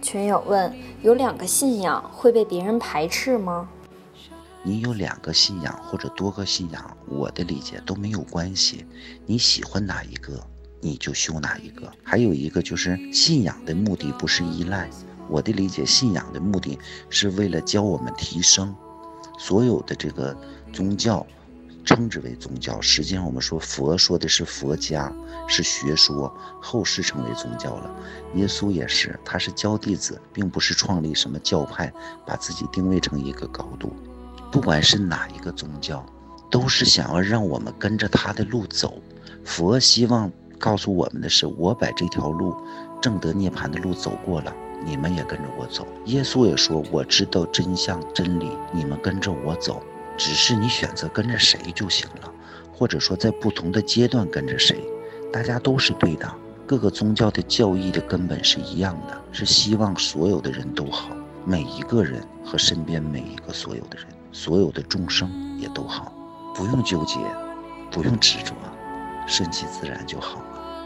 群友问：有两个信仰会被别人排斥吗？你有两个信仰或者多个信仰，我的理解都没有关系。你喜欢哪一个，你就修哪一个。还有一个就是信仰的目的不是依赖，我的理解，信仰的目的是为了教我们提升。所有的这个宗教。称之为宗教，实际上我们说佛说的是佛家，是学说，后世成为宗教了。耶稣也是，他是教弟子，并不是创立什么教派，把自己定位成一个高度。不管是哪一个宗教，都是想要让我们跟着他的路走。佛希望告诉我们的是，我把这条路正得涅槃的路走过了，你们也跟着我走。耶稣也说，我知道真相真理，你们跟着我走。只是你选择跟着谁就行了，或者说在不同的阶段跟着谁，大家都是对的。各个宗教的教义的根本是一样的，是希望所有的人都好，每一个人和身边每一个所有的人，所有的众生也都好，不用纠结，不用执着，顺其自然就好了。